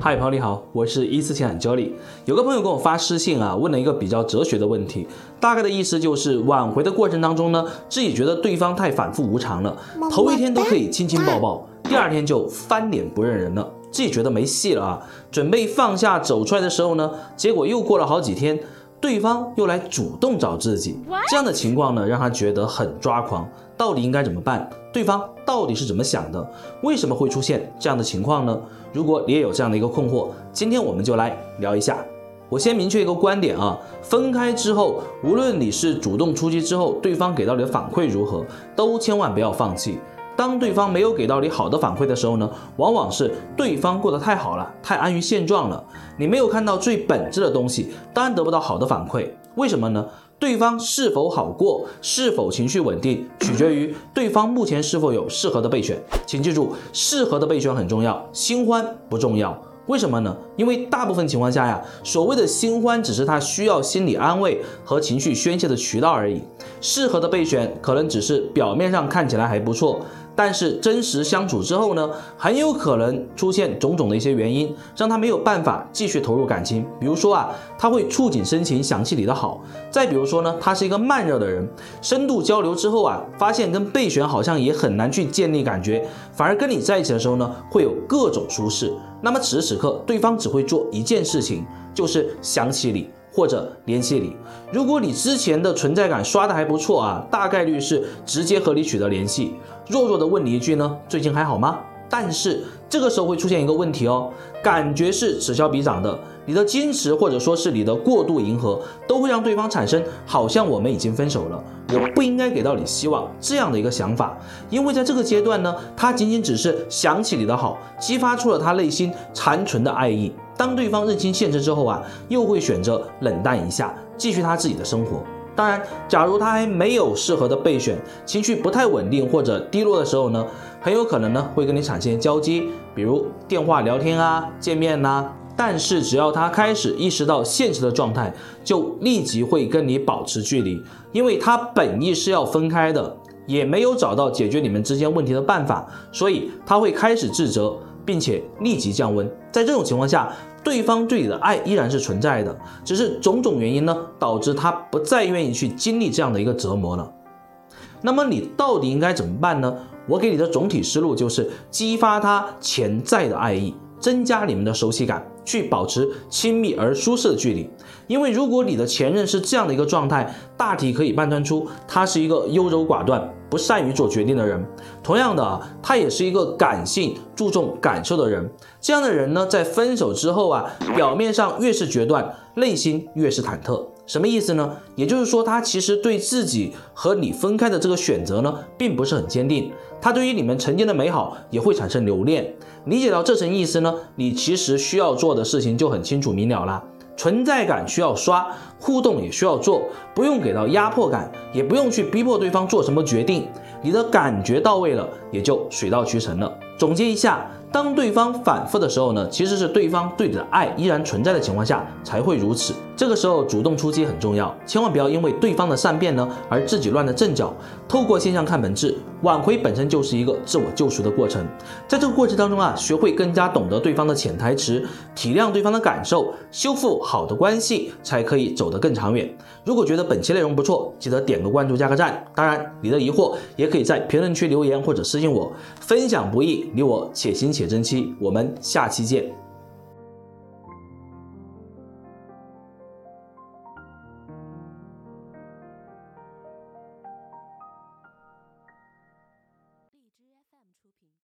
嗨，朋友你好，我是一次情感教练。有个朋友给我发私信啊，问了一个比较哲学的问题，大概的意思就是挽回的过程当中呢，自己觉得对方太反复无常了，头一天都可以亲亲抱抱，第二天就翻脸不认人了，自己觉得没戏了啊，准备放下走出来的时候呢，结果又过了好几天，对方又来主动找自己，这样的情况呢，让他觉得很抓狂，到底应该怎么办？对方到底是怎么想的？为什么会出现这样的情况呢？如果你也有这样的一个困惑，今天我们就来聊一下。我先明确一个观点啊，分开之后，无论你是主动出击之后，对方给到你的反馈如何，都千万不要放弃。当对方没有给到你好的反馈的时候呢，往往是对方过得太好了，太安于现状了，你没有看到最本质的东西，当然得不到好的反馈。为什么呢？对方是否好过，是否情绪稳定，取决于对方目前是否有适合的备选。请记住，适合的备选很重要，新欢不重要。为什么呢？因为大部分情况下呀，所谓的新欢只是他需要心理安慰和情绪宣泄的渠道而已。适合的备选可能只是表面上看起来还不错。但是真实相处之后呢，很有可能出现种种的一些原因，让他没有办法继续投入感情。比如说啊，他会触景生情，想起你的好；再比如说呢，他是一个慢热的人，深度交流之后啊，发现跟备选好像也很难去建立感觉，反而跟你在一起的时候呢，会有各种舒适。那么此时此刻，对方只会做一件事情，就是想起你。或者联系你，如果你之前的存在感刷的还不错啊，大概率是直接和你取得联系。弱弱的问你一句呢，最近还好吗？但是这个时候会出现一个问题哦，感觉是此消彼长的。你的矜持或者说是你的过度迎合，都会让对方产生好像我们已经分手了，我不应该给到你希望这样的一个想法。因为在这个阶段呢，他仅仅只是想起你的好，激发出了他内心残存的爱意。当对方认清现实之后啊，又会选择冷淡一下，继续他自己的生活。当然，假如他还没有适合的备选，情绪不太稳定或者低落的时候呢，很有可能呢会跟你产生交接，比如电话聊天啊、见面呐。但是只要他开始意识到现实的状态，就立即会跟你保持距离，因为他本意是要分开的，也没有找到解决你们之间问题的办法，所以他会开始自责，并且立即降温。在这种情况下，对方对你的爱依然是存在的，只是种种原因呢，导致他不再愿意去经历这样的一个折磨了。那么你到底应该怎么办呢？我给你的总体思路就是激发他潜在的爱意，增加你们的熟悉感，去保持亲密而舒适的距离。因为如果你的前任是这样的一个状态，大体可以判断出他是一个优柔寡断。不善于做决定的人，同样的，他也是一个感性、注重感受的人。这样的人呢，在分手之后啊，表面上越是决断，内心越是忐忑。什么意思呢？也就是说，他其实对自己和你分开的这个选择呢，并不是很坚定。他对于你们曾经的美好也会产生留恋。理解到这层意思呢，你其实需要做的事情就很清楚明了了。存在感需要刷，互动也需要做，不用给到压迫感，也不用去逼迫对方做什么决定，你的感觉到位了，也就水到渠成了。总结一下。当对方反复的时候呢，其实是对方对你的爱依然存在的情况下才会如此。这个时候主动出击很重要，千万不要因为对方的善变呢而自己乱了阵脚。透过现象看本质，挽回本身就是一个自我救赎的过程。在这个过程当中啊，学会更加懂得对方的潜台词，体谅对方的感受，修复好的关系，才可以走得更长远。如果觉得本期内容不错，记得点个关注，加个赞。当然，你的疑惑也可以在评论区留言或者私信我。分享不易，你我且行且珍惜。我们下期见。